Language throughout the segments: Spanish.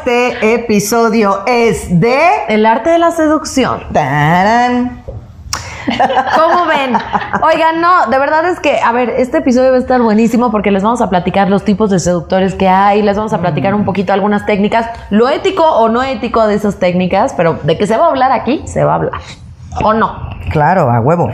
Este episodio es de El arte de la seducción. Tarán. ¿Cómo ven? Oigan, no, de verdad es que, a ver, este episodio va a estar buenísimo porque les vamos a platicar los tipos de seductores que hay, les vamos a platicar un poquito algunas técnicas, lo ético o no ético de esas técnicas, pero de que se va a hablar aquí, se va a hablar. ¿O no? Claro, a huevo.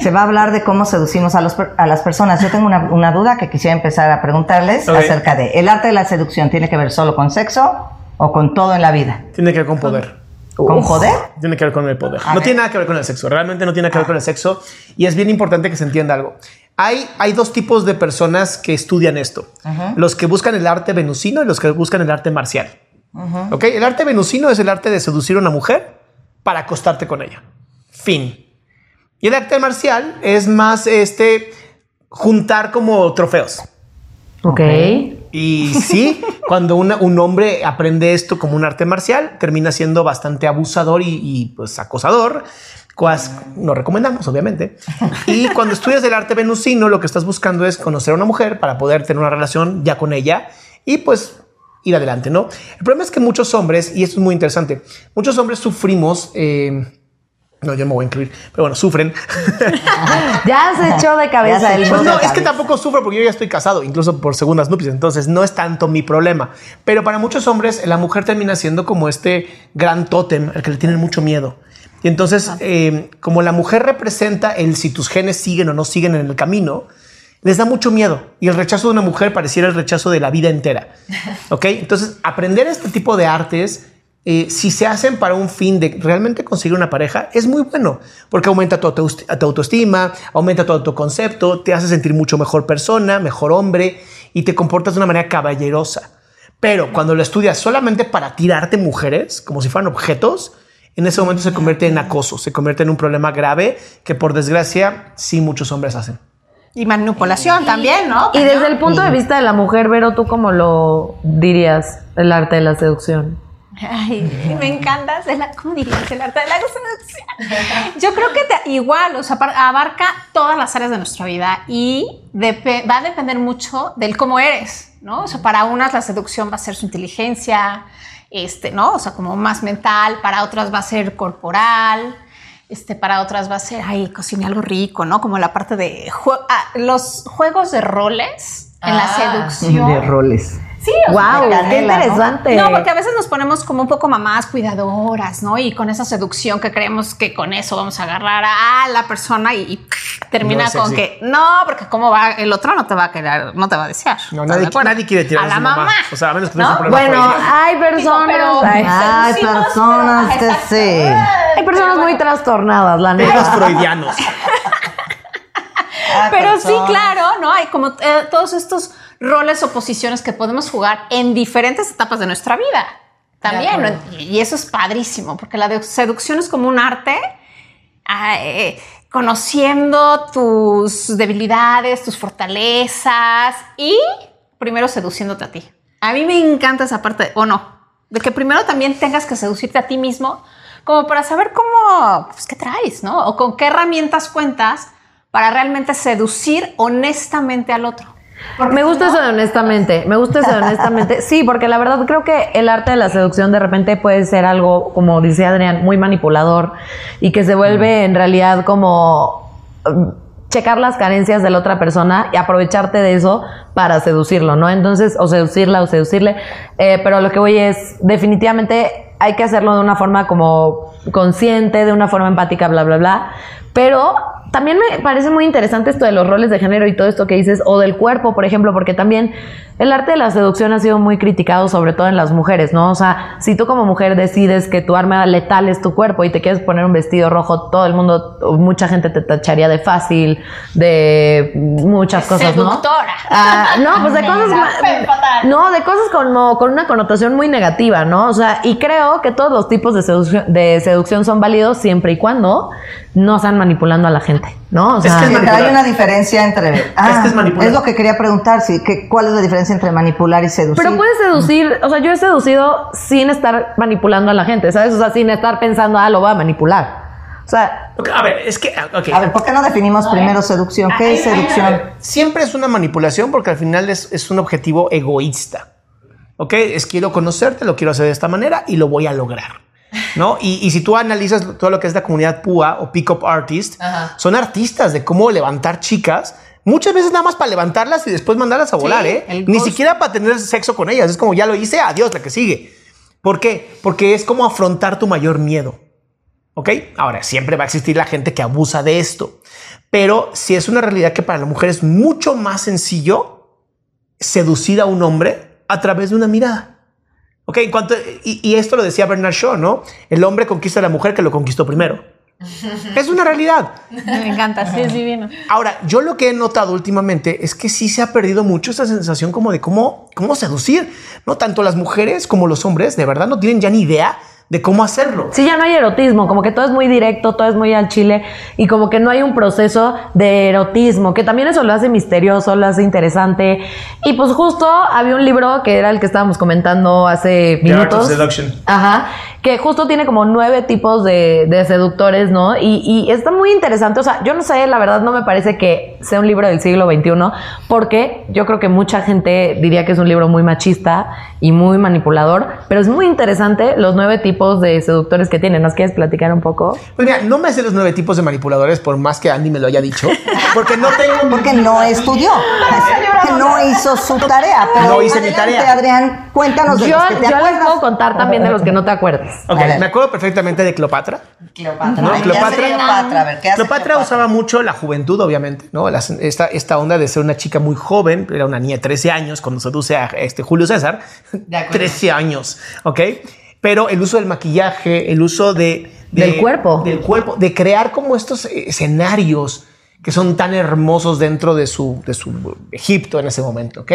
Se va a hablar de cómo seducimos a, los a las personas. Yo tengo una, una duda que quisiera empezar a preguntarles acerca de ¿el arte de la seducción tiene que ver solo con sexo o con todo en la vida? Tiene que ver con poder. ¿Con poder? Tiene que ver con el poder. A no ver. tiene nada que ver con el sexo. Realmente no tiene que ver con el sexo. Y es bien importante que se entienda algo. Hay, hay dos tipos de personas que estudian esto. Los que buscan el arte venusino y los que buscan el arte marcial. ¿Ok? El arte venusino es el arte de seducir a una mujer para acostarte con ella. Fin. Y el arte marcial es más este juntar como trofeos. Ok. Y sí, cuando una- un hombre aprende esto como un arte marcial, termina siendo bastante abusador y, y, pues acosador. Cuas no recomendamos, obviamente. Y cuando estudias el arte venusino, lo que estás buscando es conocer a una mujer para poder tener una relación ya con ella y pues ir adelante, ¿no? El problema es que muchos hombres, y esto es muy interesante, muchos hombres sufrimos. eh, no, yo me voy a incluir, pero bueno, sufren. Ya se echó de cabeza el Pues no, es que tampoco sufro porque yo ya estoy casado, incluso por segundas nupcias, entonces no es tanto mi problema. Pero para muchos hombres, la mujer termina siendo como este gran tótem al que le tienen mucho miedo. Y entonces, eh, como la mujer representa el si tus genes siguen o no siguen en el camino, les da mucho miedo. Y el rechazo de una mujer pareciera el rechazo de la vida entera. ¿Ok? Entonces, aprender este tipo de artes, eh, si se hacen para un fin de realmente conseguir una pareja, es muy bueno, porque aumenta tu, tu autoestima, aumenta tu autoconcepto, te hace sentir mucho mejor persona, mejor hombre y te comportas de una manera caballerosa. Pero cuando lo estudias solamente para tirarte mujeres, como si fueran objetos, en ese momento se convierte en acoso, se convierte en un problema grave que por desgracia sí muchos hombres hacen. Y manipulación también, ¿no? Y desde el punto de vista de la mujer, Vero, ¿tú cómo lo dirías el arte de la seducción? Ay, me encanta, de la, ¿cómo dirías? El arte de la seducción. Yo creo que te- igual, o sea, abarca todas las áreas de nuestra vida y va a depender mucho del cómo eres, ¿no? O sea, para unas la seducción va a ser su inteligencia, este, ¿no? O sea, como más mental, para otras va a ser corporal. Este, para otras va a ser, ay, cocine algo rico, ¿no? Como la parte de jue- ah, los juegos de roles en la seducción. De roles. Sí, o sea, ¡Wow! de ¡Qué interesante! no, porque a veces nos ponemos como un poco mamás cuidadoras, ¿no? Y con esa seducción que creemos que con eso vamos a agarrar a la persona y, y termina No con sexy. que no, porque cómo va el otro no te va a querer, no te va a desear. No, ¿Estás nadie, quiere tirar a la mamá. O sea, a menos que tengas ¿No? un problema Bueno, hay personas, pero- hay, Hay personas que sí. hay personas muy trastornadas, la neta. freudianos. Hay Pero sí, personas. claro, ¿no? Hay como eh, todos estos roles o posiciones que podemos jugar en diferentes etapas de nuestra vida. También. Y eso es padrísimo, porque la seducción es como un arte, ah, eh, conociendo tus debilidades, tus fortalezas y primero seduciéndote a ti. A mí me encanta esa parte, o no, de que primero también tengas que seducirte a ti mismo, como para saber cómo, pues, qué traes, ¿no? O con qué herramientas cuentas para realmente seducir honestamente al otro. Me gusta eso de honestamente, me gusta eso de honestamente. Sí, porque la verdad creo que el arte de la seducción de repente puede ser algo, como dice Adrián, muy manipulador y que se vuelve en realidad como um, checar las carencias de la otra persona y aprovecharte de eso para seducirlo, ¿no? Entonces, o seducirla o seducirle. Eh, pero lo que voy es, definitivamente hay que hacerlo de una forma como consciente, de una forma empática, bla, bla, bla. Pero también me parece muy interesante esto de los roles de género y todo esto que dices, o del cuerpo, por ejemplo, porque también el arte de la seducción ha sido muy criticado, sobre todo en las mujeres, ¿no? O sea, si tú como mujer decides que tu arma letal es tu cuerpo y te quieres poner un vestido rojo, todo el mundo, mucha gente te tacharía de fácil, de muchas cosas, ¿no? Seductora. Ah, no, pues de cosas no, de cosas como con una connotación muy negativa, ¿no? O sea, y creo que todos los tipos de seducción, de seducción son válidos siempre y cuando no están manipulando a la gente, ¿no? O Es sea, que es Hay una diferencia entre. Ah, que es manipular. lo que quería preguntar, sí. que- ¿Cuál es la diferencia entre manipular y seducir? pero puedes seducir, o sea, yo he seducido sin estar manipulando a la gente, ¿sabes? O sea, sin estar pensando, ah, lo voy a manipular. O sea, A ver, es que, ok. A ver, ¿por qué no definimos primero seducción? ¿Qué es seducción? Siempre es una manipulación porque al final es, es un objetivo egoísta. ¿ok? Es quiero conocerte, lo quiero hacer de esta manera y lo voy a lograr. ¿No? Y, y si tú analizas todo lo que es la comunidad PUA o Pick-up Artist, son artistas de cómo levantar chicas, muchas veces nada más para levantarlas y después mandarlas a volar, ¿eh? Ni siquiera para tener sexo con ellas. Es como ya lo hice, adiós, la que sigue. ¿Por qué? Porque es como afrontar tu mayor miedo. ¿Ok? Ahora, siempre va a existir la gente que abusa de esto. Pero si es una realidad que para la mujer es mucho más sencillo seducir a un hombre a través de una mirada. Ok, en cuanto, y, y esto lo decía Bernard Shaw, ¿no? El hombre conquista a la mujer que lo conquistó primero. es una realidad. Me encanta, sí, es divino. Ahora, yo lo que he notado últimamente es que sí se ha perdido mucho esa sensación como de cómo, cómo seducir, ¿no? Tanto las mujeres como los hombres, de verdad, no tienen ya ni idea de cómo hacerlo. Sí, ya no hay erotismo, como que todo es muy directo, todo es muy al chile y como que no hay un proceso de erotismo, que también eso lo hace misterioso, lo hace interesante. Y pues justo había un libro que era el que estábamos comentando hace The Art of minutos. Seduction. Ajá, que justo tiene como nueve tipos de, de seductores, ¿no? Y, y está muy interesante, o sea, yo no sé, la verdad no me parece que sea un libro del siglo XXI, porque yo creo que mucha gente diría que es un libro muy machista y muy manipulador, pero es muy interesante los nueve tipos de seductores que tiene. ¿Nos quieres platicar un poco? Pues mira, no me sé los nueve tipos de manipuladores, por más que Andy me lo haya dicho, porque no tengo... Porque no estudió, que no hizo su tarea. Pero No hice mi tarea. Adrián, cuéntanos de Yo, los que te yo les acuerdas. puedo contar también de los que no te acuerdas. Ok, me acuerdo perfectamente de Cleopatra. Cleopatra. ¿no? Ay, ¿qué Cleopatra, Cleopatra? A ver, ¿qué hace Cleopatra Cleopatra? usaba mucho la juventud, obviamente, ¿no? Las- esta, esta onda de ser una chica muy joven, era una niña de 13 años cuando seduce a este Julio César. acuerdo. 13 años, ¿ok? Pero el uso del maquillaje, el uso de, de- Del cuerpo. Del cuerpo, de crear como estos escenarios que son tan hermosos dentro de su, de su Egipto en ese momento, ¿ok?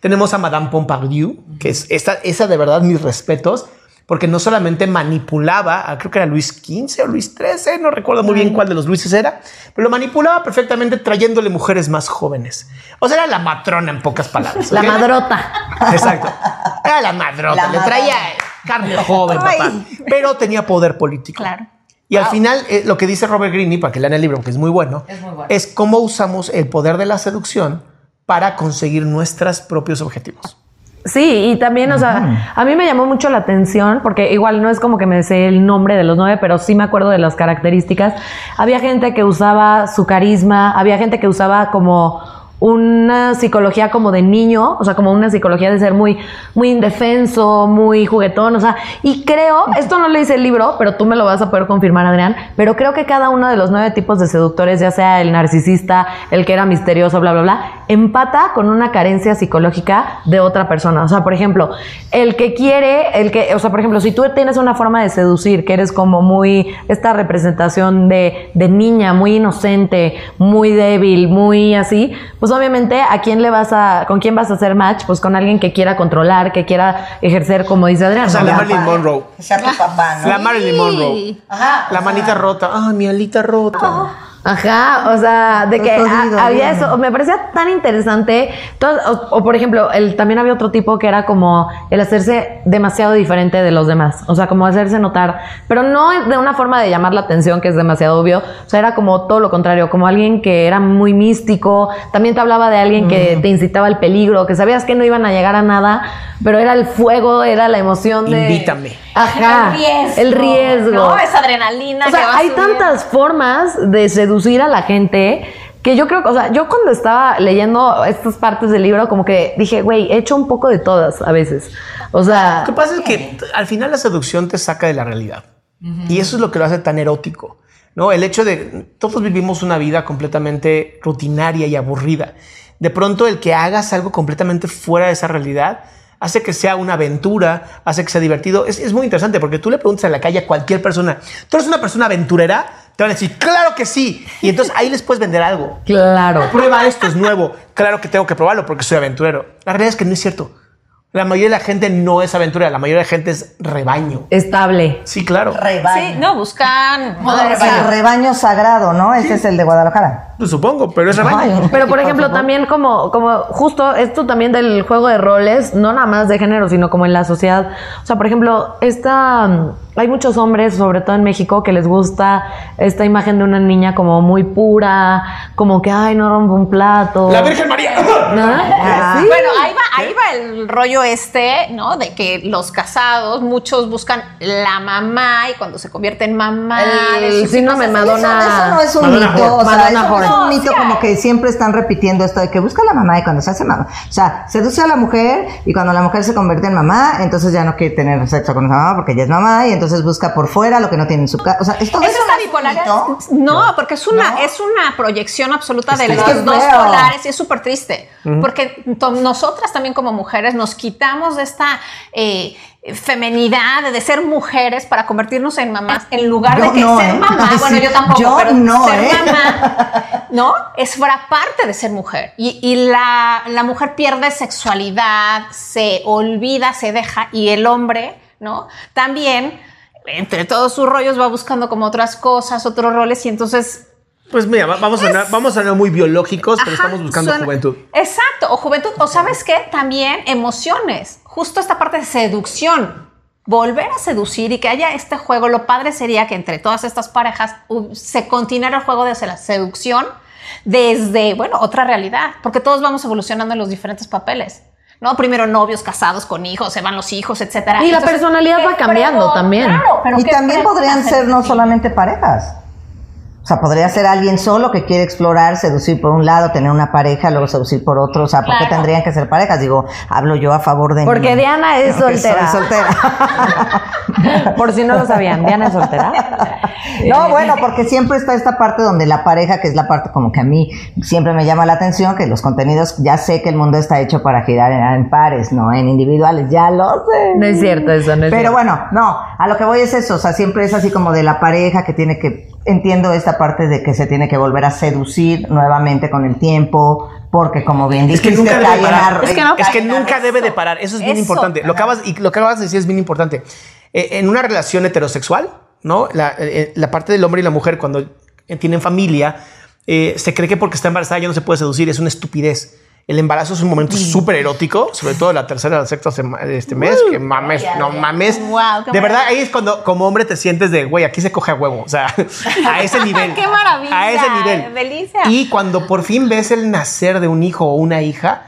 Tenemos a Madame Pompadour, que es esta, esa de verdad mis respetos, porque no solamente manipulaba, a- creo que era Luis XV o Luis XIII, no recuerdo muy bien cuál de los Luises era, pero lo manipulaba perfectamente trayéndole mujeres más jóvenes. O sea, era la matrona en pocas palabras. La madrota. Exacto. Era la madrota, La le traía carne joven, papá. Pero tenía poder político. Claro. Y al final, eh, lo que dice Robert Greene, para que lean el libro, que es muy bueno, es, cómo usamos el poder de la seducción para conseguir nuestros propios objetivos. Sí, y también, o sea, a mí me llamó mucho la atención, porque igual no es como que me sé el nombre de los nueve, pero sí me acuerdo de las características. Había gente que usaba su carisma, había gente que usaba como una psicología como de niño, o sea, como una psicología de ser muy, muy indefenso, muy juguetón, o sea, y creo, esto no le dice el libro, pero tú me lo vas a poder confirmar, Adrián, pero creo que cada uno de los nueve tipos de seductores, ya sea el narcisista, el que era misterioso, bla, bla, bla, empata con una carencia psicológica de otra persona. O sea, por ejemplo, el que quiere, el que, o sea, por ejemplo, si tú tienes una forma de seducir, que eres como muy, esta representación de, de niña, muy inocente, muy débil, muy así, pues obviamente a quién le vas a, con quién vas a hacer match, pues con alguien que quiera controlar, que quiera ejercer, como dice Adrián. O sea, ¿no? la Marilyn Monroe. Que sea tu papá, ¿no? La Marilyn Monroe. Ajá. La manita rota. Ah, mi alita rota. Ajá, o sea, de que había eso, me parecía tan interesante. Todo- o, o, por ejemplo, el, también había otro tipo que era como el hacerse demasiado diferente de los demás, o sea, como hacerse notar, pero no de una forma de llamar la atención que es demasiado obvio, o sea, era como todo lo contrario, como alguien que era muy místico, también te hablaba de alguien que te incitaba al peligro, que sabías que no iban a llegar a nada, pero era el fuego, era la emoción de... Invítame. Ajá, el riesgo. el riesgo. No, esa adrenalina O que sea, va hay subiendo. tantas formas de seducir a la gente que yo creo que, o sea, yo cuando estaba leyendo estas partes del libro, como que dije, güey, he hecho un poco de todas a veces. O sea, Lo que pasa es que al final la seducción te saca de la realidad. Y eso es lo que lo hace tan erótico. ¿no? El hecho de todos vivimos una vida completamente rutinaria y aburrida. De pronto el que hagas algo completamente fuera de esa realidad hace que sea una aventura, hace que sea divertido. Es, es muy interesante porque tú le preguntas en la calle a cualquier persona, ¿tú eres una persona aventurera? Te van a decir, claro que sí. Y entonces ahí les puedes vender algo. claro. Prueba esto, es nuevo. Claro que tengo que probarlo porque soy aventurero. La realidad es que no es cierto. La mayoría de la gente no es aventurera, la mayoría de la gente es rebaño. Estable. Sí, claro. Rebaño. Sí, no, buscan No, el modernizar. rebaño sagrado, ¿no? Ese es el de Guadalajara. Pues supongo, pero es rebaño. Ay, Pero por ejemplo, también como, como justo esto también del juego de roles, no nada más de género, sino como en la sociedad. O sea, por ejemplo, esta, hay muchos hombres, sobre todo en México, que les gusta esta imagen de una niña como muy pura, como que, ay, no rompo un plato. La Virgen María. ¿No? Ah. Sí. Bueno, ahí va, ahí va el rollo este, ¿no? De que los casados, muchos buscan la mamá y cuando se convierte en mamá. El síndrome Madonna. Eso, eso no es un Madonna mito, Whore. o sea, Madonna eso no Whore. es un mito como que siempre están repitiendo esto de que busca la mamá y cuando se hace mamá. O sea, seduce a la mujer y cuando la mujer se convierte en mamá, entonces ya no quiere tener sexo con esa mamá porque ya es mamá y entonces busca por fuera lo que no tiene en su casa. O sea, es todo ¿Eso eso es no la un bipolaridad? No, porque es una, No. es una proyección absoluta de los dos feo. polares y es súper triste. Porque to- nosotras también como mujeres nos quitamos de esta eh, femenidad de ser mujeres para convertirnos en mamás en lugar Yo de que no, ser ¿eh? mamá. Sí, Bueno, yo tampoco, yo pero no, ser ¿eh? mamá, ¿no? Es fra- parte de ser mujer. Y, y la, la mujer pierde sexualidad, se olvida, se deja, y el hombre, ¿no? También, entre todos sus rollos, va buscando como otras cosas, otros roles, y entonces Pues mira, va- vamos a sonar, vamos a sonar muy biológicos, pero estamos buscando suena- juventud. Exacto, o juventud, o sabes qué, también emociones, justo esta parte de seducción. Volver a seducir y que haya este juego, lo padre sería que entre todas estas parejas uh, se continuara el juego de la seducción desde, bueno, otra realidad, porque todos vamos evolucionando en los diferentes papeles. ¿No? Primero novios, casados, con hijos, se van los hijos, etcétera. Y la personalidad va cambiando también. Claro, pero Y también podrían ser no solamente parejas. O sea, podría ser alguien solo que quiere explorar, seducir por un lado, tener una pareja, luego seducir por otro. O sea, ¿por qué tendrían que ser parejas? Digo, hablo yo a favor de Porque mi- Diana es soy soltera. soltera. Por si no lo sabían, Diana es soltera. No, bueno, porque siempre está esta parte donde la pareja, que es la parte como que a mí siempre me llama la atención, que los contenidos, ya sé que el mundo está hecho para girar en, en pares, no en individuales, ya lo sé. No es cierto eso, no es Pero cierto. bueno, no, a lo que voy es eso, o sea, siempre es así como de la pareja que tiene que, entiendo esta parte de que se tiene que volver a seducir nuevamente con el tiempo, porque como bien Es que dijiste, nunca debe en parar. Es que no Es nunca debe de parar. Eso es bien Eso. importante. Lo que, acabas, y lo que acabas de decir es bien importante. Eh, en una relación heterosexual, ¿no? La, eh, la parte del hombre y la mujer cuando eh, tienen familia, eh, se cree que porque está embarazada ya no se puede seducir. Es una estupidez. El embarazo es un momento súper erótico, sobre todo la tercera la sexta de este mes, que mames, no mames. Wow, de verdad, ahí es cuando como hombre te sientes de, güey, aquí se coge a huevo. O sea, a ese nivel. ¡Qué maravilla! A ese nivel. Delicia. Y cuando por fin ves el nacer de un hijo o una hija,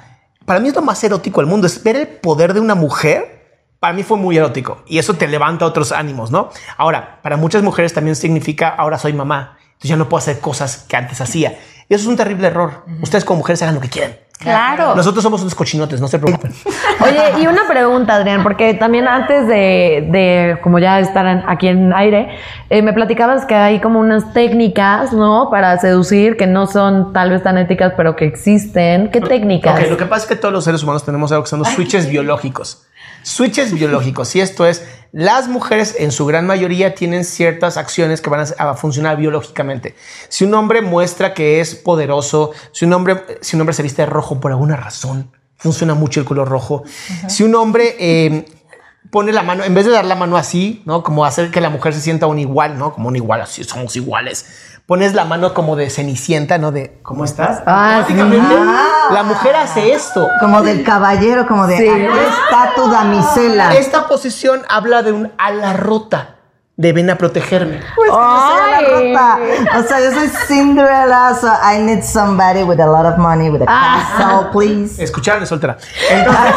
para mí es lo más erótico del mundo. Es ver el poder de una mujer. Para mí fue muy erótico y eso te levanta otros ánimos, ¿no? Ahora, para muchas mujeres también significa ahora soy mamá, entonces ya no puedo hacer cosas que antes hacía. Y eso es un terrible error. Ustedes como mujeres hagan lo que quieran. Claro. Nosotros somos unos cochinotes, no se preocupen. Oye, y una pregunta, Adrián, porque también antes de, de como ya estar aquí en aire, eh, me platicabas que hay como unas técnicas, ¿no? Para seducir que no son tal vez tan éticas, pero que existen. ¿Qué técnicas? Ok, lo que pasa es que todos los seres humanos tenemos algo que son los switches biológicos. Switches biológicos. Y esto es, las mujeres en su gran mayoría tienen ciertas acciones que van a, funcionar biológicamente. Si un hombre muestra que es poderoso, si un hombre, si un hombre se viste de rojo por alguna razón, funciona mucho el color rojo. Si un hombre eh, pone la mano, en vez de dar la mano así, ¿no? Como hacer que la mujer se sienta un igual, ¿no? Como un igual, así somos iguales. Pones la mano como de cenicienta, ¿no? De ¿cómo estás? Ah, sí. Automáticamente, la mujer hace esto. Como del caballero, como de, Sí. aquí está tu damisela. Esta posición habla de un ala rota. De ven a protegerme. Pues que yo soy la ropa. O sea, yo soy Cinderella, so I need somebody with a lot of money, with a Ah. castle, please. Escucharon, es soltera. Entonces,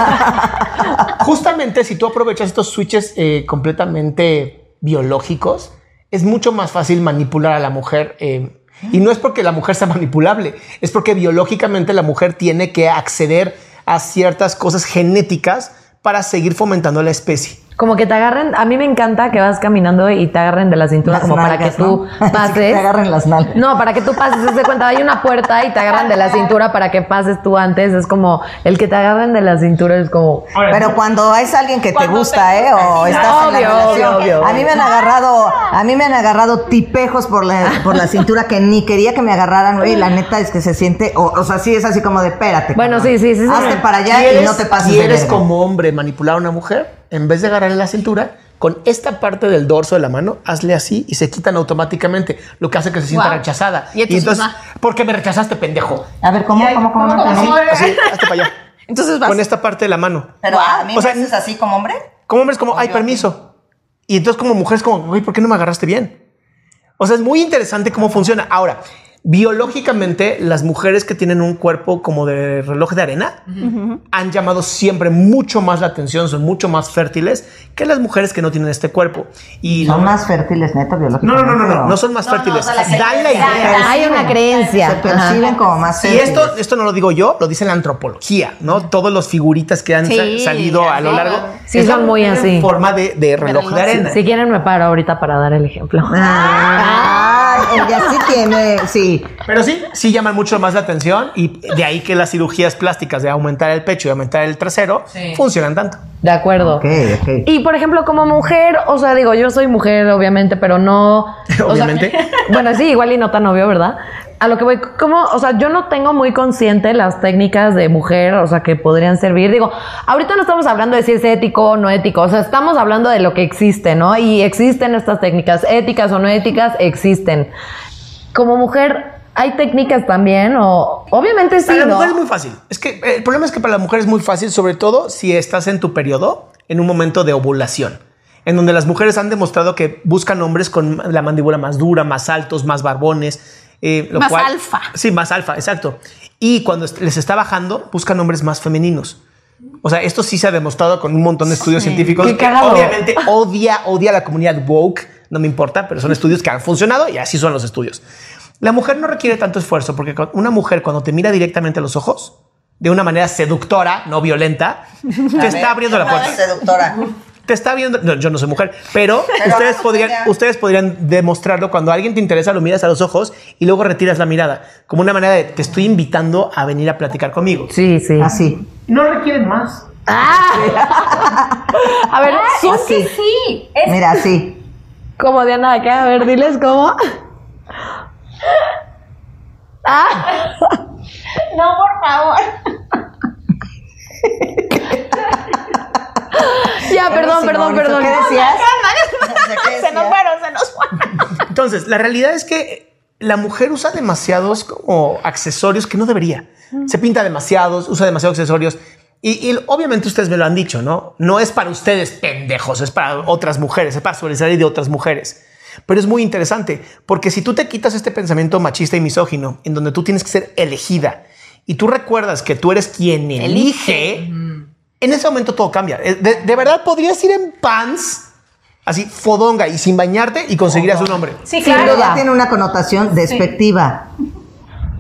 justamente si tú aprovechas estos switches eh, completamente biológicos, es mucho más fácil manipular a la mujer. eh, y no es porque la mujer sea manipulable, es porque biológicamente la mujer tiene que acceder a ciertas cosas genéticas para seguir fomentando la especie. Como que te agarren, a mí me encanta que vas caminando y te agarren de la cintura Las como para que tú ¿no? pases. Que te agarren las nalgas. No, para que tú pases, de cuenta, hay una puerta y te agarran de la cintura para que pases tú antes. Es como el que te agarren de la cintura es como. Pero cuando es alguien que te gusta, te ¿eh? O estás en obvio, la relación. obvio, obvio. A mí me han agarrado, a mí me han agarrado tipejos por la, por la cintura que ni quería que me agarraran, y La neta es que se siente, o, o sea, sí es así como de, espérate. Bueno, cabrón. sí, sí, sí, sí. Hazte para allá y eres- no te pases de eres como hombre manipular a una mujer, en vez de agarrarle la cintura, con esta parte del dorso de la mano, hazle así y se quitan automáticamente, lo que hace que se sienta Wow. rechazada. Y entonces, ah. ¿por qué me rechazaste, pendejo? A ver, ¿cómo, cómo, cómo? no entendí? Así, hazte para allá. Entonces vas. Con esta parte de la mano. Pero a mí O sea, me haces así como hombre. Como hombre es como, ay, permiso. Y entonces como mujer es como, güey, ¿por qué no me agarraste bien? O sea, es muy interesante cómo funciona. Ahora, biológicamente, las mujeres que tienen un cuerpo como de reloj de arena han llamado siempre mucho más la atención, son mucho más fértiles que las mujeres que no tienen este cuerpo. Y Son más fértiles, neto, no, biológicamente. no, no, no, no, pero no son más No, no, fértiles. o sea, la Dan la fertilidad. idea. Hay una creencia. Se perciben como más Y fértiles. esto, esto no lo digo yo, lo dice la antropología, ¿no? Todos los figuritas que han Sí, salido a lo largo. Sí, es son muy así. En forma de, de reloj de arena. Si quieren, me paro ahorita para dar el ejemplo. Ah, ella sí tiene, sí. Pero sí, sí llaman mucho más la atención y de ahí que las cirugías plásticas de aumentar el pecho y aumentar el trasero funcionan tanto. De acuerdo. Y por ejemplo, como mujer, o sea, digo, yo soy mujer, obviamente, pero no. o sea, Obviamente. bueno, sí, igual y no tan obvio, ¿verdad? A lo que voy, como, o sea, yo no tengo muy consciente las técnicas de mujer, o sea, que podrían servir. Digo, ahorita no estamos hablando de si es ético o no ético, o sea, estamos hablando de lo que existe, ¿no? Y existen estas técnicas, éticas o no éticas, existen. Como mujer, ¿hay técnicas también? O obviamente sí, Para la ¿no? mujer es muy fácil. Es que eh, el problema es que para la mujer es muy fácil, sobre todo si estás en tu periodo, en un momento de ovulación, en donde las mujeres han demostrado que buscan hombres con la mandíbula más dura, más altos, más barbones. eh, lo Más cual- alfa. Sí, más alfa, exacto. Y cuando les está bajando, buscan hombres más femeninos. O sea, esto sí se ha demostrado con un montón de estudios científicos. Qué que obviamente odia, odia a la comunidad woke. No me importa, pero son estudios que han funcionado y así son los estudios. La mujer no requiere tanto esfuerzo porque una mujer cuando te mira directamente a los ojos, de una manera seductora, no violenta, te está abriendo la puerta. Seductora. Te está viendo. no, yo no soy mujer, pero, Pero ustedes, podrían, ustedes podrían demostrarlo cuando alguien te interesa, lo miras a los ojos y luego retiras la mirada, como una manera de te estoy invitando a venir a platicar conmigo. Sí, sí. Así. No requieren más. A ver. Sí, es Mira, así. Como Diana acá, a ver, diles cómo. Ah, No, por favor. ya, perdón, perdón, ¿y tú perdón. ¿Qué decías? Se nos fueron, se nos fueron. Entonces, la realidad es que la mujer usa demasiados como accesorios que no debería. Se pinta demasiados, usa demasiados accesorios. Y, y obviamente ustedes me lo han dicho, ¿no? No es para ustedes pendejos, es para otras mujeres, es para sobresalir de otras mujeres. Pero es muy interesante, porque si tú te quitas este pensamiento machista y misógino, en donde tú tienes que ser elegida, y tú recuerdas que tú eres quien elige, en ese momento todo cambia. Eh, De, de verdad podrías ir en pants, así fodonga y sin bañarte y conseguirías un hombre. Sí, Sin claro. duda. Ya tiene una connotación despectiva.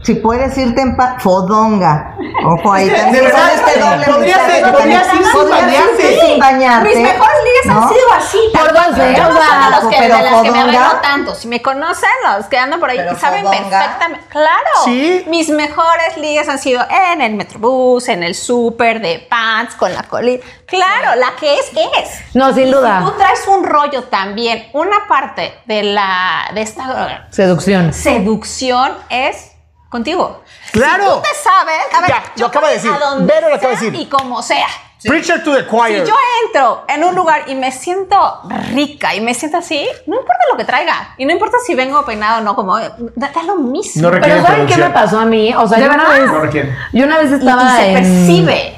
Si puedes irte en pa- fodonga. Ojo ahí también. de verdad, este doble podría ser- que podría también- ir sin podrías bañarte. irte sin bañarte. Mis mejores ligas ¿no? han sido así. Por dos. Yo no O soy sea, de, los que, de las que me arreglo tanto. Si me conocen, los que andan por ahí Pero saben fodonga. perfectamente. Claro. Sí. Mis mejores ligas han sido en el metrobús, en el súper, de pants, con la colita. Claro, la que es, es. No, sin duda. Si tú traes un rollo también, una parte de la de esta Seducción. seducción es contigo. Claro. Si tú te sabes, a ver, Ya, yo lo acaba de decir. a donde Vero lo acaba de decir. Y como sea. Preacher to the Si choir. yo entro en un lugar y me siento rica y me siento así, no importa lo que traiga. Y no importa si vengo peinado o no, como da, da lo mismo. No requiere Pero ¿saben qué me pasó a mí? O sea, ¿De yo una, verdad? No vez, requiere. yo una vez Y- estaba y, se en... percibe.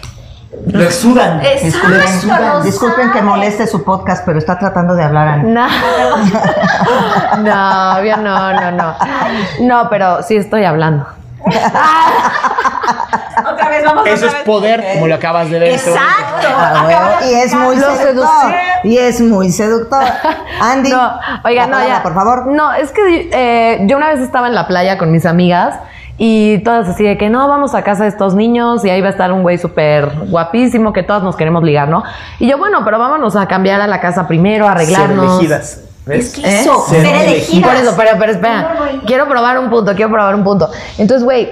Lo exudan. Disculpen, Exacto, lo disculpen que moleste su podcast, pero está tratando de hablar Ani. No, no, obvio no, no, no. No, pero sí estoy hablando. Otra vez, vamos Eso otra es vez. poder, como lo acabas de ver. Exacto. Ah, bueno, y es muy Lo seductor. Y es muy seductor. Andy, No, oiga, no, palabra, ya. por favor. No, es que eh, yo una vez estaba en la playa con mis amigas y todas así de que no, vamos a casa de estos niños y ahí va a estar un güey súper guapísimo que todas nos queremos ligar, ¿no? Y yo, bueno, pero vámonos a cambiar a la casa primero, a arreglarnos. Ser elegidas. ¿Ves? Es que eso, Ser ser elegidas. Por eso, pero, pero espera, quiero probar un punto, quiero probar un punto. Entonces, güey,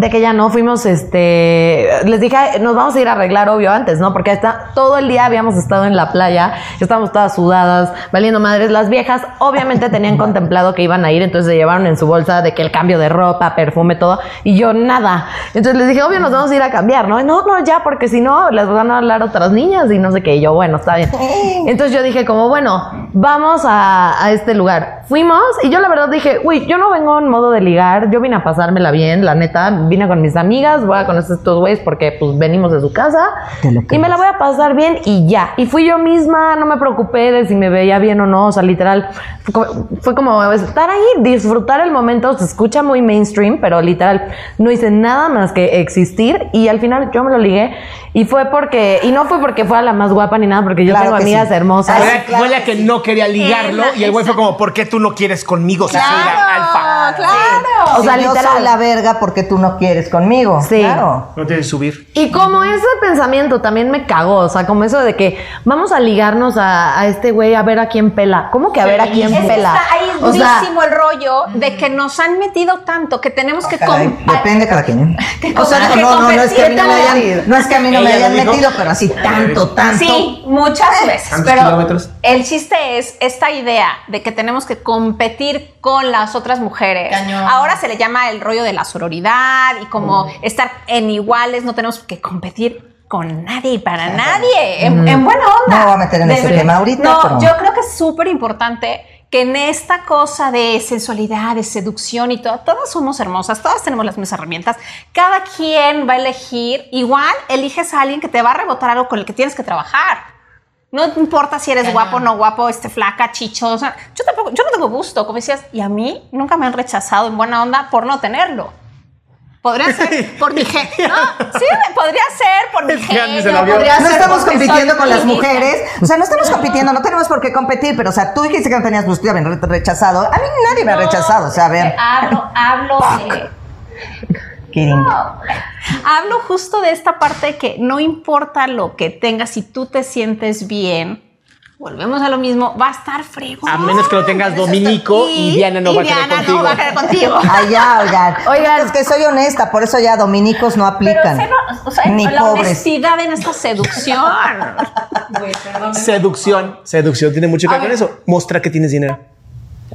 de que ya no fuimos, este, les dije, "Ay, nos vamos a ir a arreglar, obvio, antes, ¿no? Porque está, todo el día habíamos estado en la playa, estábamos todas sudadas, valiendo madres. Las viejas obviamente tenían contemplado que iban a ir, entonces se llevaron en su bolsa de que el cambio de ropa, perfume, todo, y yo nada. Entonces les dije, obvio, nos vamos a ir a cambiar, ¿no? No, no, ya, porque si no, les van a hablar otras niñas y no sé qué. Y yo, bueno, está bien. Entonces yo dije, como, bueno, vamos a, a este lugar. Fuimos y yo la verdad dije, uy, yo no vengo en modo de ligar, yo vine a pasármela bien, la neta, vine con mis amigas, voy a conocer a estos güeyes porque pues venimos de su casa y me la voy a pasar bien y ya. Y fui yo misma, no me preocupé de si me veía bien o no, o sea, literal, fue como, fue como estar ahí, disfrutar el momento, se escucha muy mainstream, pero literal, no hice nada más que existir y al final yo me lo ligué y fue porque, y no fue porque fuera la más guapa ni nada, porque yo Claro tengo amigas sí. hermosas. Ah, Huele, claro huele a que que no quería ligarlo y el güey fue como, ¿por qué tú no quieres conmigo? O sea, soy la alfa. Claro, claro. O sea, Si yo literal. soy la verga porque tú no quieres conmigo. Sí. Claro. No tienes que subir. Y como ese pensamiento también me cagó, o sea, como eso de que vamos a ligarnos a, a este güey a ver a quién pela. ¿Cómo que a ver a quién Es pela? está ahí O sea, durísimo el rollo de que nos han metido tanto que tenemos que... Caray, depende de cada quien. ¿eh? O sea, que no, no, no es que a mí no me competir. hayan, no es que a mí no me hayan metido, pero así tanto, tanto. Sí, muchas veces. ¿Cuántos Pero kilómetros? El chiste es esta idea de que tenemos que competir con las otras mujeres. Cañón. Ahora se le llama el rollo de la sororidad y como estar en iguales, no tenemos que competir con nadie y para nadie, en, en buena onda. No me voy a meter en De ese tema ahorita, No, pero- yo creo que es súper importante que en esta cosa de sensualidad, de seducción y todo, todas somos hermosas, todas tenemos las mismas herramientas. Cada quien va a elegir, igual eliges a alguien que te va a rebotar algo con el que tienes que trabajar. No importa si eres guapo, no guapo, este flaca, chicho. o sea, yo tampoco, yo no tengo gusto, como decías, y a mí nunca me han rechazado en buena onda por no tenerlo. Podría ser por mi genio. No, sí, podría ser por mi genio. podría No ser estamos compitiendo con las mujeres. O sea, no estamos compitiendo, no tenemos por qué competir, pero o sea, tú dijiste que no tenías gusto y habían re- rechazado. A mí nadie me ha rechazado. O sea, a ver. Hablo, hablo de. Kidding. Hablo justo de esta parte de que no importa lo que tengas, si tú te sientes bien, volvemos a lo mismo, va a estar fregón. A menos que lo tengas Dominico y, Diana no y va a Diana contigo. no va a querer contigo. Ay, ya, oigan. Oigan. Es que soy honesta, por eso ya dominicos no Pero aplican. ser- o sea, Ni la pobres. honestidad en esta seducción. Seducción. Seducción tiene mucho que ver con eso. Mostrar que tienes dinero.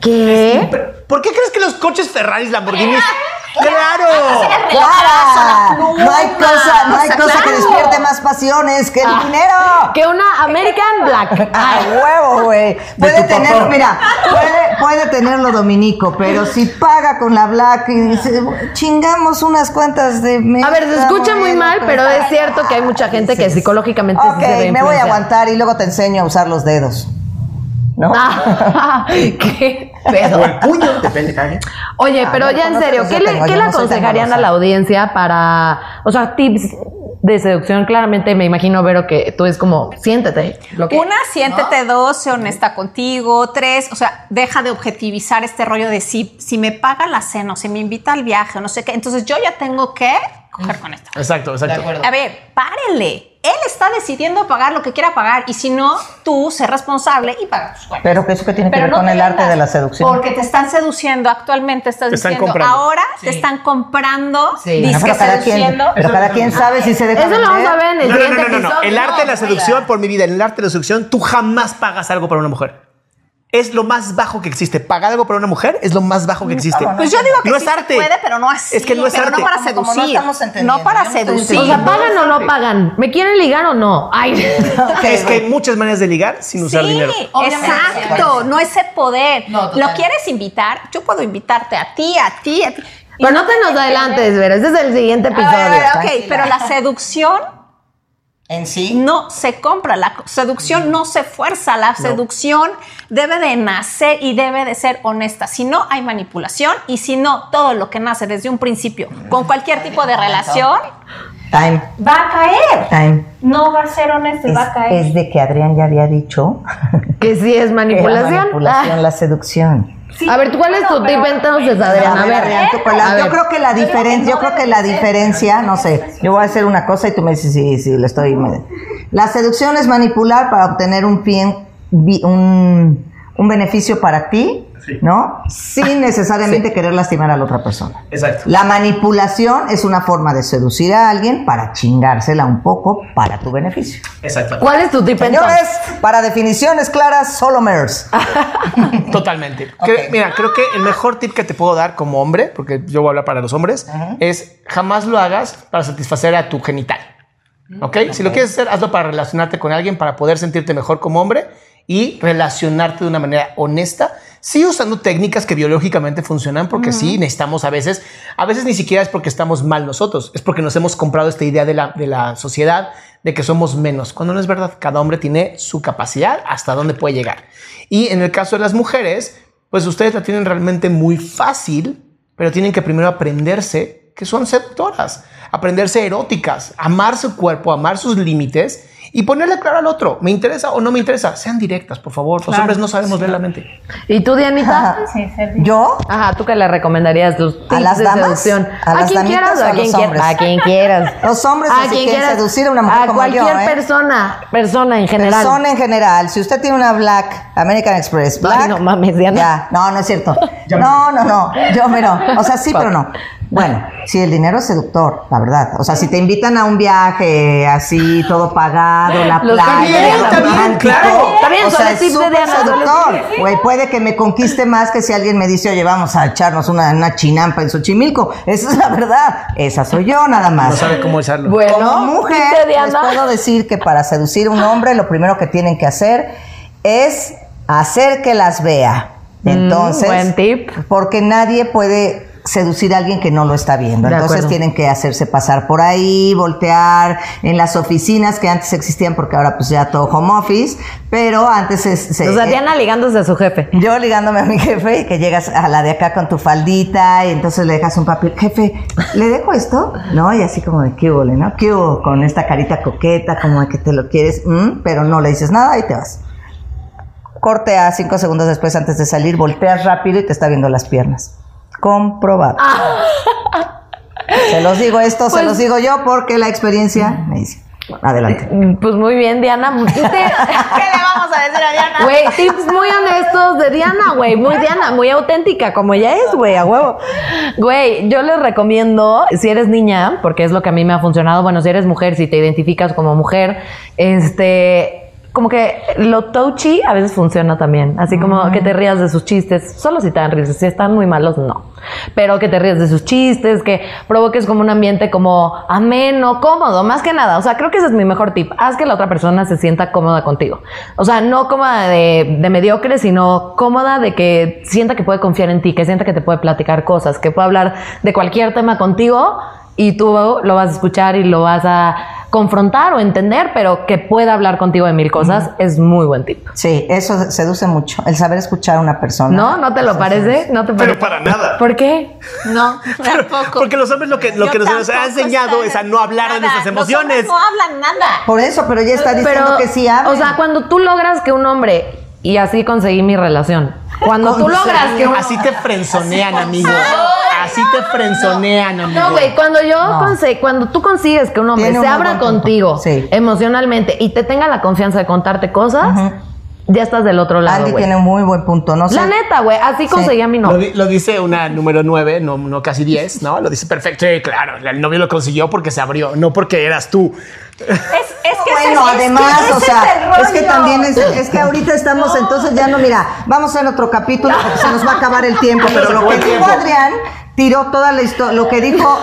¿qué? ¿Por qué crees que los coches Ferraris, Lamborghinis? ¡Claro! Hay cosa, no hay o sea, cosa que despierte más pasiones que el dinero. Que una American Black. A huevo, güey. Puede tener, papá. mira, puede, puede tenerlo Dominico, pero si paga con la Black y dice, chingamos unas cuantas de A ver, se escucha muy mal, pero es cierto que hay mucha gente que psicológicamente se Ok, me voy a aguantar y luego te enseño a usar los dedos. ¿No? Ah, qué O pedo. el puño, depende de. Oye, Ah, pero ya en serio, ¿qué, le, qué le aconsejarían a la audiencia para, o sea, tips de seducción? Claramente me imagino, Vero, que tú es como, siéntete. Lo que, Una, siéntete. Dos, sé honesta contigo. Tres, o sea, deja de objetivizar este rollo de si, si me paga la cena o si me invita al viaje o no sé qué. Entonces yo ya tengo que coger con esto. Exacto, exacto. A ver, párenle. Él está decidiendo pagar lo que quiera pagar y si no, tú sé responsable y paga tus cuentas. Pero que eso que tiene que ver no con el arte de la seducción. Porque te están seduciendo actualmente, estás Te están diciendo, comprando. ahora te están comprando, Sí. Bueno, pero cada quien, seduciendo. pero cada quien sabe si se deja Eso lo vamos vender. a ver en el No, no, no, no, no. El arte de la seducción, por mi vida, en el arte de la seducción, tú jamás pagas algo para una mujer. Es lo más bajo que existe. Pagar algo para una mujer es lo más bajo que existe. no, no. Pues yo digo que no sí es arte. puede, pero no así. Es que no es pero arte. no para Como- como no seducir. estamos entendiendo, no para seducir. O sea, ¿pagan o no pagan? ¿Me quieren ligar o no? Ay. Es que hay muchas maneras de ligar sin usar sí, dinero. exacto, no ese poder. No, ¿Lo quieres invitar? Yo puedo invitarte a ti, a ti, a ti. Pero no te nos adelantes, Vero. Ese es el siguiente A ver, episodio. a ver, ok, pero la seducción En sí. no se compra, la seducción no se fuerza, la seducción debe de nacer y debe de ser honesta. Si no, hay manipulación y si no, todo lo que nace desde un principio con cualquier tipo de relación Time, va a caer. time. No va a ser honesto y Es, va a caer. es de que Adrián ya había dicho Que sí es que la manipulación. manipulación, la seducción. A ver, ¿cuál es tu tip entonces, Adrián? A ver, Adrián, tú con la- A yo creo que la diferencia, yo creo que la diferencia, no sé, yo voy a hacer una cosa y tú me dices si, si le estoy. me- La seducción es manipular para obtener un bien, un, un beneficio para ti, ¿no? Sin necesariamente querer lastimar a la otra persona. Exacto. La manipulación es una forma de seducir a alguien para chingársela un poco para tu beneficio. Exacto. ¿Cuál es tu tip Señores, para definiciones claras, solo Mers. Totalmente. Cre- mira, creo que el mejor tip que te puedo dar como hombre, porque yo voy a hablar para los hombres, es jamás lo hagas para satisfacer a tu genital. ¿Ok? Si lo quieres hacer, hazlo para relacionarte con alguien, para poder sentirte mejor como hombre y relacionarte de una manera honesta Sí usando técnicas que biológicamente funcionan, porque sí necesitamos a veces, a veces ni siquiera es porque estamos mal nosotros, es porque nos hemos comprado esta idea de la, de la sociedad de que somos menos, cuando no es verdad, cada hombre tiene su capacidad hasta dónde puede llegar. Y en el caso de las mujeres, pues ustedes la tienen realmente muy fácil, pero tienen que primero aprenderse que son seductoras, aprenderse eróticas, amar su cuerpo, amar sus límites y ponerle claro al otro, ¿me interesa o no me interesa? Sean directas, por favor. Los hombres no sabemos leer la mente. ¿Y tú, Dianita? Sí, ¿Yo? Ajá, ¿tú qué le recomendarías tus tips ¿A las de damas? seducción? ¿A las quien quieras, o a a quien los quieras. hombres? A quien quieras. Los hombres, a si quien seducir a una mujer A como cualquier yo, ¿eh? persona, persona en general. Persona en general. Si usted tiene una Black American Express, Ay, Black. no mames, Diana. Ya, no, no es cierto. No, no, no. Yo, pero, o sea, sí, pero no. Bueno, si el dinero es seductor, la verdad. O sea, si te invitan a un viaje así, todo pagado, la Los playa, está bien, romántico, claro. Bien, o sea, es súper seductor. Güey, puede que me conquiste más que si alguien me dice, oye, vamos a echarnos una, una chinampa en Xochimilco. Esa es la verdad. Esa soy yo, nada más. No sabe cómo usarlo. Bueno, Como mujer, de les puedo decir que para seducir a un hombre, lo primero que tienen que hacer es hacer que las vea. Entonces, Mm, buen tip. porque nadie puede seducir a alguien que no lo está viendo. De Entonces acuerdo. tienen que hacerse pasar por ahí, voltear en las oficinas que antes existían porque ahora pues ya todo home office, pero antes es, se- O sea, eh, Diana ligándose a su jefe. yo ligándome a mi jefe y que llegas a la de acá con tu faldita y entonces le dejas un papel. Jefe, ¿le dejo esto? No, y así como de qué hubo, ¿no? ¿Qué hubo? Con esta carita coqueta, como de que te lo quieres, mm, pero no le dices nada y te vas. Corte a cinco segundos después antes de salir, volteas rápido y te está viendo las piernas. Comprobado. Se los digo esto, se Pues- los digo yo porque la experiencia me dice. Adelante. Mm, Pues muy bien, Diana. Te- ¿Qué le vamos a decir a Diana? Güey, tips muy honestos de Diana, güey. Muy Diana, muy auténtica, como ella es, güey, a huevo. Güey, yo les recomiendo, si eres niña, porque es lo que a mí me ha funcionado, bueno, si eres mujer, si te identificas como mujer, este. Como que lo touchy a veces funciona también. Así como que te rías de sus chistes. Solo si te dan risas. Si están muy malos, no. Pero que te rías de sus chistes, que provoques como un ambiente como ameno, cómodo, más que nada. O sea, creo que ese es mi mejor tip. Haz que la otra persona se sienta cómoda contigo. O sea, no cómoda de, de mediocre, sino cómoda de que sienta que puede confiar en ti, que sienta que te puede platicar cosas, que puede hablar de cualquier tema contigo y tú lo vas a escuchar y lo vas a confrontar o entender, pero que pueda hablar contigo de mil cosas es muy buen tip. Sí, eso seduce mucho. El saber escuchar a una persona. ¿No? ¿No te lo parece? ¿No te Pero parece? para nada. ¿Por qué? No, tampoco. Porque los hombres lo que, lo que nos ha enseñado es a no hablar de nada. nuestras Los emociones. no hablan nada. Por eso, pero ya está diciendo Pero, que sí hablen. o sea, cuando tú logras que un hombre, y así conseguí mi relación, cuando tú logras que un Así te frenzonean, amigo. Así te frenzonean, amigo. No, güey, cuando yo conse- cuando tú consigues que un hombre Tiene se abra contigo Sí. emocionalmente y te tenga la confianza de contarte cosas, ya estás del otro lado, Andy tiene un muy buen punto. No sé. La neta, güey, así conseguí a mi Lo, novio. di- lo dice una número 9, no, no casi 10, ¿no? Lo dice perfecto. Sí, claro, el novio lo consiguió porque se abrió, no porque eras tú. Es, es que Bueno, es que además, o es sea, es que también es, es que ahorita estamos, entonces ya no, mira, vamos a hacer otro capítulo porque se nos va a acabar el tiempo, pero lo que dijo Adrián tiró toda la historia, lo que dijo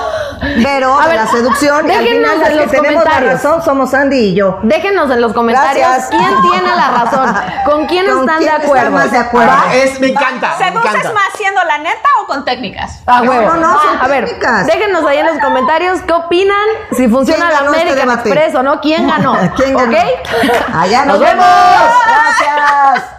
Vero A de ver, la seducción y al déjenos final en que los tenemos la razón somos Andy y yo. Déjenos en los comentarios Gracias. quién tiene la razón, con quién ¿Con están quién de están acuerdo. más de acuerdo? ¿Va? Es, me encanta. me ¿Seduces encanta. más siendo la neta o con técnicas? A No, huevo. no, no, son a ver, técnicas. déjenos ahí en los comentarios qué opinan, si funciona ¿Quién la este American debate? Express o no, quién ganó. ¿Quién ganó? ¿Ok? Allá nos, Nos vemos. vemos. Gracias.